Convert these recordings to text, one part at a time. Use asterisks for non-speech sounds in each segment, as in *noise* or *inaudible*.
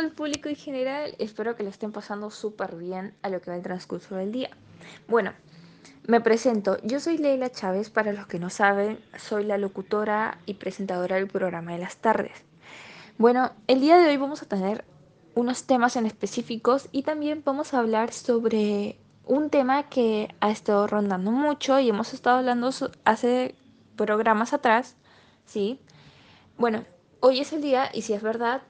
todo el público en general. Espero que lo estén pasando súper bien a lo que va el transcurso del día. Bueno, me presento. Yo soy Leila Chávez. Para los que no saben, soy la locutora y presentadora del programa de las tardes. Bueno, el día de hoy vamos a tener unos temas en específicos y también vamos a hablar sobre un tema que ha estado rondando mucho y hemos estado hablando hace programas atrás, ¿sí? Bueno, hoy es el día y si es verdad,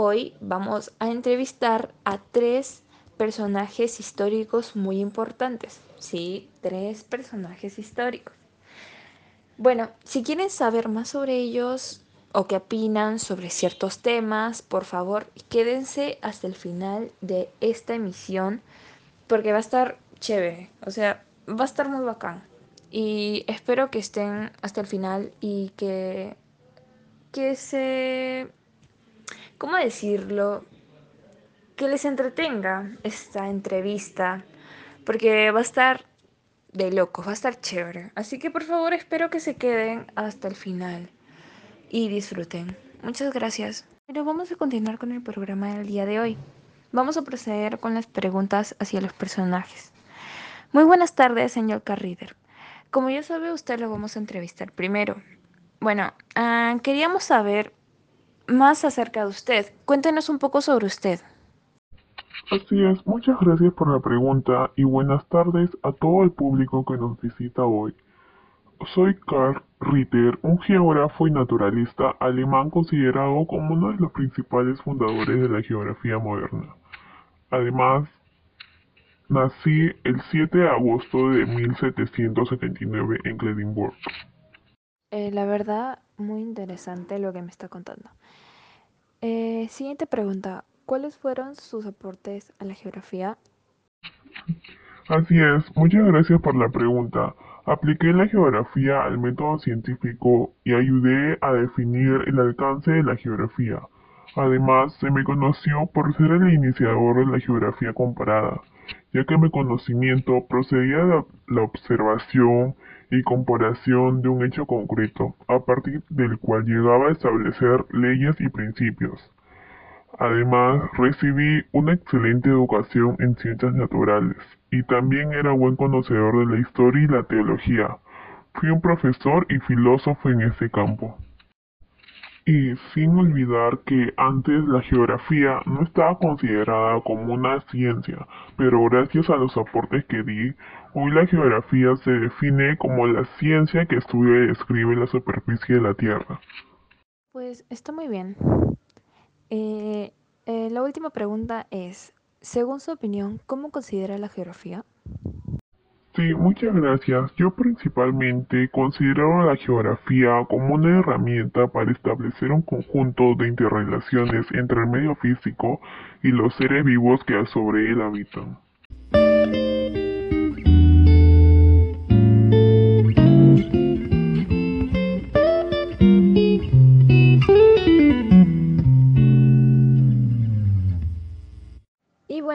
hoy vamos a entrevistar a tres personajes históricos muy importantes, ¿sí? Tres personajes históricos. Bueno, si quieren saber más sobre ellos o qué opinan sobre ciertos temas, por favor, quédense hasta el final de esta emisión porque va a estar chévere, o sea, va a estar muy bacán. Y espero que estén hasta el final y que, que se... ¿Cómo decirlo? Que les entretenga esta entrevista, porque va a estar de loco, va a estar chévere. Así que por favor espero que se queden hasta el final y disfruten. Muchas gracias. Pero vamos a continuar con el programa del día de hoy. Vamos a proceder con las preguntas hacia los personajes. Muy buenas tardes, señor Carrider. Como ya sabe, usted lo vamos a entrevistar primero. Bueno, ah, queríamos saber más acerca de usted. Cuéntenos un poco sobre usted. Así es, muchas gracias por la pregunta y buenas tardes a todo el público que nos visita hoy. Soy Karl Ritter, un geógrafo y naturalista alemán considerado como uno de los principales fundadores de la geografía moderna. Además, nací el 7 de agosto de 1779 en Edimburgo. Eh, la verdad, muy interesante lo que me está contando. Eh, siguiente pregunta. ¿Cuáles fueron sus aportes a la geografía? Así es, muchas gracias por la pregunta. Apliqué la geografía al método científico y ayudé a definir el alcance de la geografía. Además, se me conoció por ser el iniciador de la geografía comparada, ya que mi conocimiento procedía de la observación y comparación de un hecho concreto, a partir del cual llegaba a establecer leyes y principios. Además, recibí una excelente educación en ciencias naturales y también era buen conocedor de la historia y la teología. Fui un profesor y filósofo en ese campo. Y sin olvidar que antes la geografía no estaba considerada como una ciencia, pero gracias a los aportes que di, hoy la geografía se define como la ciencia que estudia y describe la superficie de la Tierra. Pues está muy bien. Eh, eh, la última pregunta es, según su opinión, ¿cómo considera la geografía? Sí, muchas gracias. Yo principalmente considero la geografía como una herramienta para establecer un conjunto de interrelaciones entre el medio físico y los seres vivos que sobre él habitan.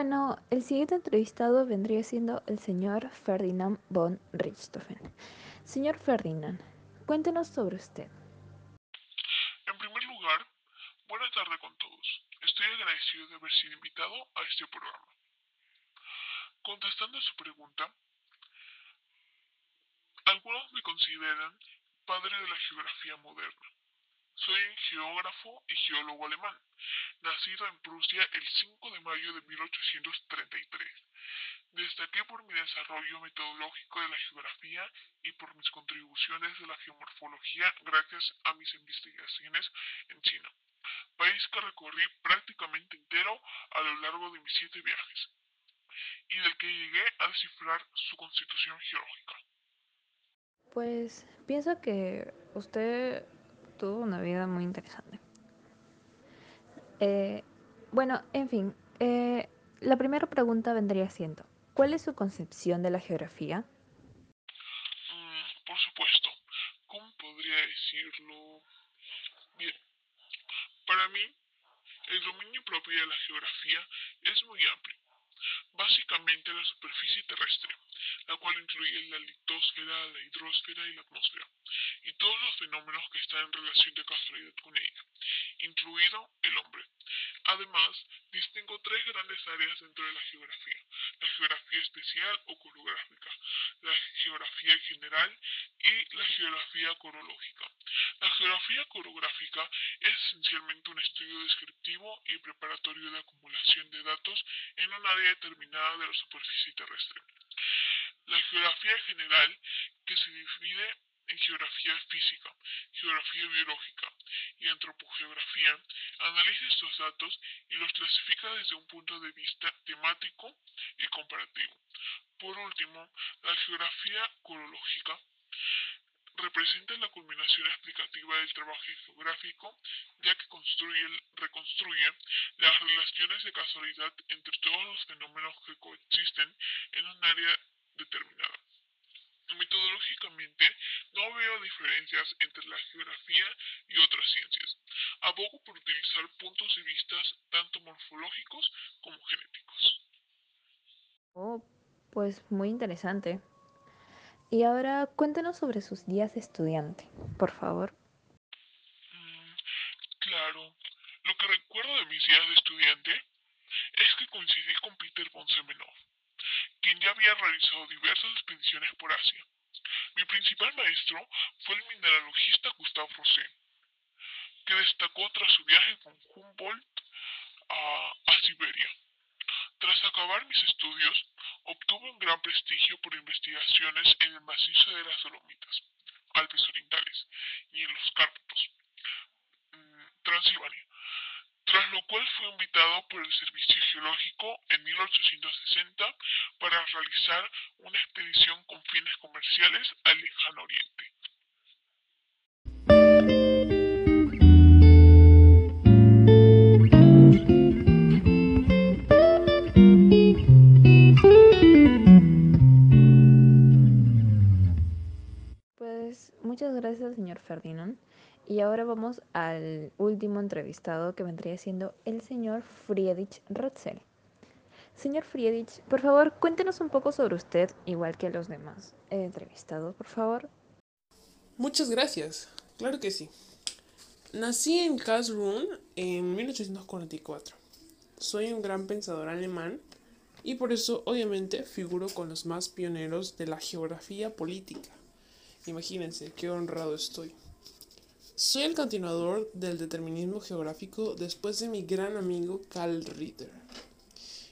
Bueno, el siguiente entrevistado vendría siendo el señor Ferdinand von Richthofen. Señor Ferdinand, cuéntenos sobre usted. En primer lugar, buena tarde con todos. Estoy agradecido de haber sido invitado a este programa. Contestando a su pregunta, algunos me consideran padre de la geografía moderna. Soy geógrafo y geólogo alemán, nacido en Prusia el 5 de mayo de 1833. Destaqué por mi desarrollo metodológico de la geografía y por mis contribuciones de la geomorfología gracias a mis investigaciones en China, país que recorrí prácticamente entero a lo largo de mis siete viajes, y del que llegué a descifrar su constitución geológica. Pues pienso que usted tuvo una vida muy interesante. Eh, bueno, en fin, eh, la primera pregunta vendría siendo, ¿cuál es su concepción de la geografía? Mm, por supuesto, ¿cómo podría decirlo? Bien, para mí, el dominio propio de la geografía es muy amplio. Básicamente la superficie terrestre, la cual incluye la litosfera, la hidrosfera y la atmósfera, y todos los fenómenos que están en relación de casualidad con ella, incluido el hombre. Además, distingo tres grandes áreas dentro de la geografía. La geografía especial o coreográfica, la geografía general y la geografía corológica. La geografía coreográfica es esencialmente un estudio descriptivo y preparatorio de acumulación de datos en un área determinada de la superficie terrestre. La geografía general, que se divide en geografía física, geografía biológica y antropogeografía, analiza estos datos y los clasifica desde un punto de vista temático y comparativo. Por último, la geografía corológica representa la culminación explicativa del trabajo geográfico, ya que construye, reconstruye las relaciones de casualidad entre todos los fenómenos que coexisten en un área determinada. Metodológicamente, no veo diferencias entre la geografía y otras ciencias. Abogo por utilizar puntos de vista tanto morfológicos como genéticos. Oh, pues muy interesante. Y ahora cuéntenos sobre sus días de estudiante, por favor. Mm, claro, lo que recuerdo de mis días de estudiante es que coincidí con Peter von Semenov, quien ya había realizado diversas expediciones por Asia. Mi principal maestro fue el mineralogista Gustave Rosé, que destacó tras su viaje con Humboldt a Siberia. Tras acabar mis estudios, obtuve un gran prestigio por investigaciones en el macizo de las Dolomitas, Alpes Orientales y en los Cárpatos, mm, Transilvania, tras lo cual fue invitado por el Servicio Geológico en 1860 para realizar una expedición con fines comerciales al lejano oriente. Ferdinand. Y ahora vamos al último entrevistado que vendría siendo el señor Friedrich Ratzel. Señor Friedrich, por favor, cuéntenos un poco sobre usted, igual que los demás entrevistados, por favor. Muchas gracias. Claro que sí. Nací en Karlsruhe en 1844. Soy un gran pensador alemán y por eso obviamente figuro con los más pioneros de la geografía política. Imagínense qué honrado estoy. Soy el continuador del determinismo geográfico después de mi gran amigo Karl Ritter.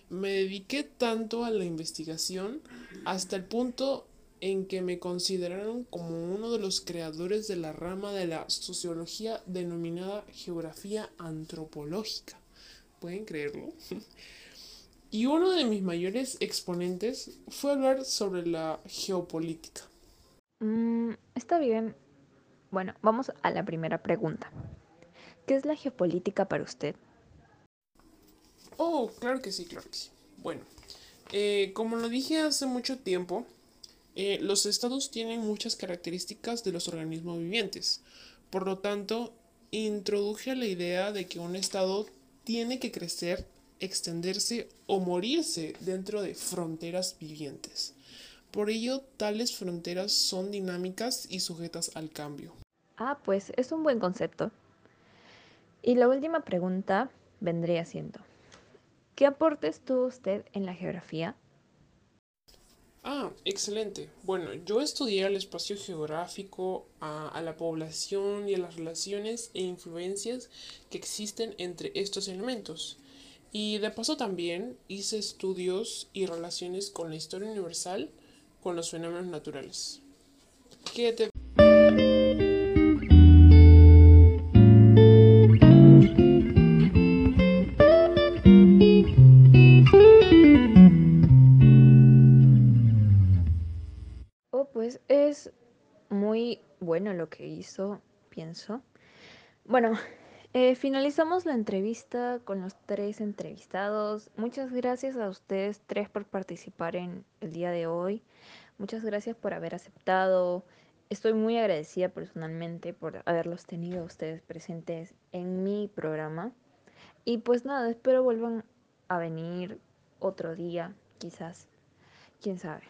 Me dediqué tanto a la investigación hasta el punto en que me consideraron como uno de los creadores de la rama de la sociología denominada geografía antropológica. ¿Pueden creerlo? *laughs* Y uno de mis mayores exponentes fue hablar sobre la geopolítica. Mm, está bien. Bueno, vamos a la primera pregunta. ¿Qué es la geopolítica para usted? Oh, claro que sí, claro que sí. Bueno, eh, como lo dije hace mucho tiempo, eh, los estados tienen muchas características de los organismos vivientes. Por lo tanto, introduje la idea de que un estado tiene que crecer, extenderse o morirse dentro de fronteras vivientes. Por ello, tales fronteras son dinámicas y sujetas al cambio. Ah, pues es un buen concepto. Y la última pregunta vendría siendo, ¿qué aportes tuvo usted en la geografía? Ah, excelente. Bueno, yo estudié el espacio geográfico, a, a, la población y a las relaciones e influencias que existen entre estos elementos. Y de paso también hice estudios y relaciones con la historia universal con los fenómenos naturales. ¿Qué te... Oh, pues es muy bueno lo que hizo, pienso. Bueno, eh, finalizamos la entrevista con los tres entrevistados. Muchas gracias a ustedes tres por participar en el día de hoy. Muchas gracias por haber aceptado. Estoy muy agradecida personalmente por haberlos tenido ustedes presentes en mi programa. Y pues nada, espero vuelvan a venir otro día, quizás. Quién sabe.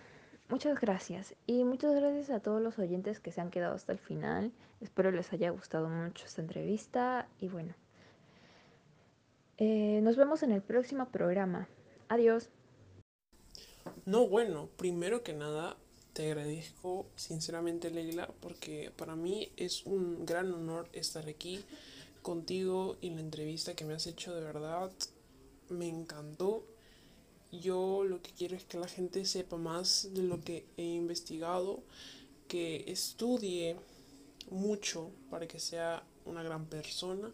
Muchas gracias y muchas gracias a todos los oyentes que se han quedado hasta el final. Espero les haya gustado mucho esta entrevista y bueno. Eh, nos vemos en el próximo programa. Adiós. No, bueno, primero que nada, te agradezco sinceramente, Leila, porque para mí es un gran honor estar aquí contigo y la entrevista que me has hecho de verdad me encantó. Yo lo que quiero es que la gente sepa más de lo que he investigado, que estudie mucho para que sea una gran persona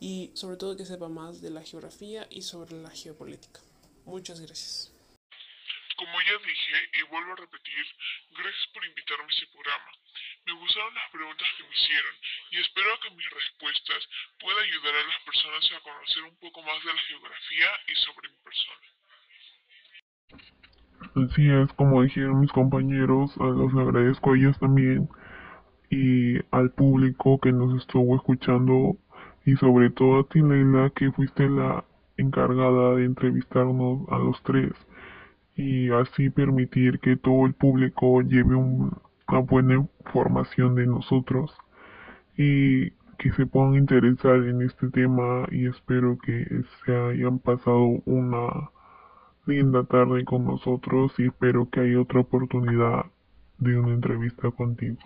y sobre todo que sepa más de la geografía y sobre la geopolítica. Muchas gracias. Como ya dije y vuelvo a repetir, gracias por invitarme a este programa. Me gustaron las preguntas que me hicieron y espero que mis respuestas puedan ayudar a las personas a conocer un poco más de la geografía y sobre mi persona. Así es, como dijeron mis compañeros, los agradezco a ellos también y al público que nos estuvo escuchando y sobre todo a ti Leila que fuiste la encargada de entrevistarnos a los tres y así permitir que todo el público lleve una buena información de nosotros y que se puedan interesar en este tema y espero que se hayan pasado una linda tarde con nosotros y espero que haya otra oportunidad de una entrevista contigo.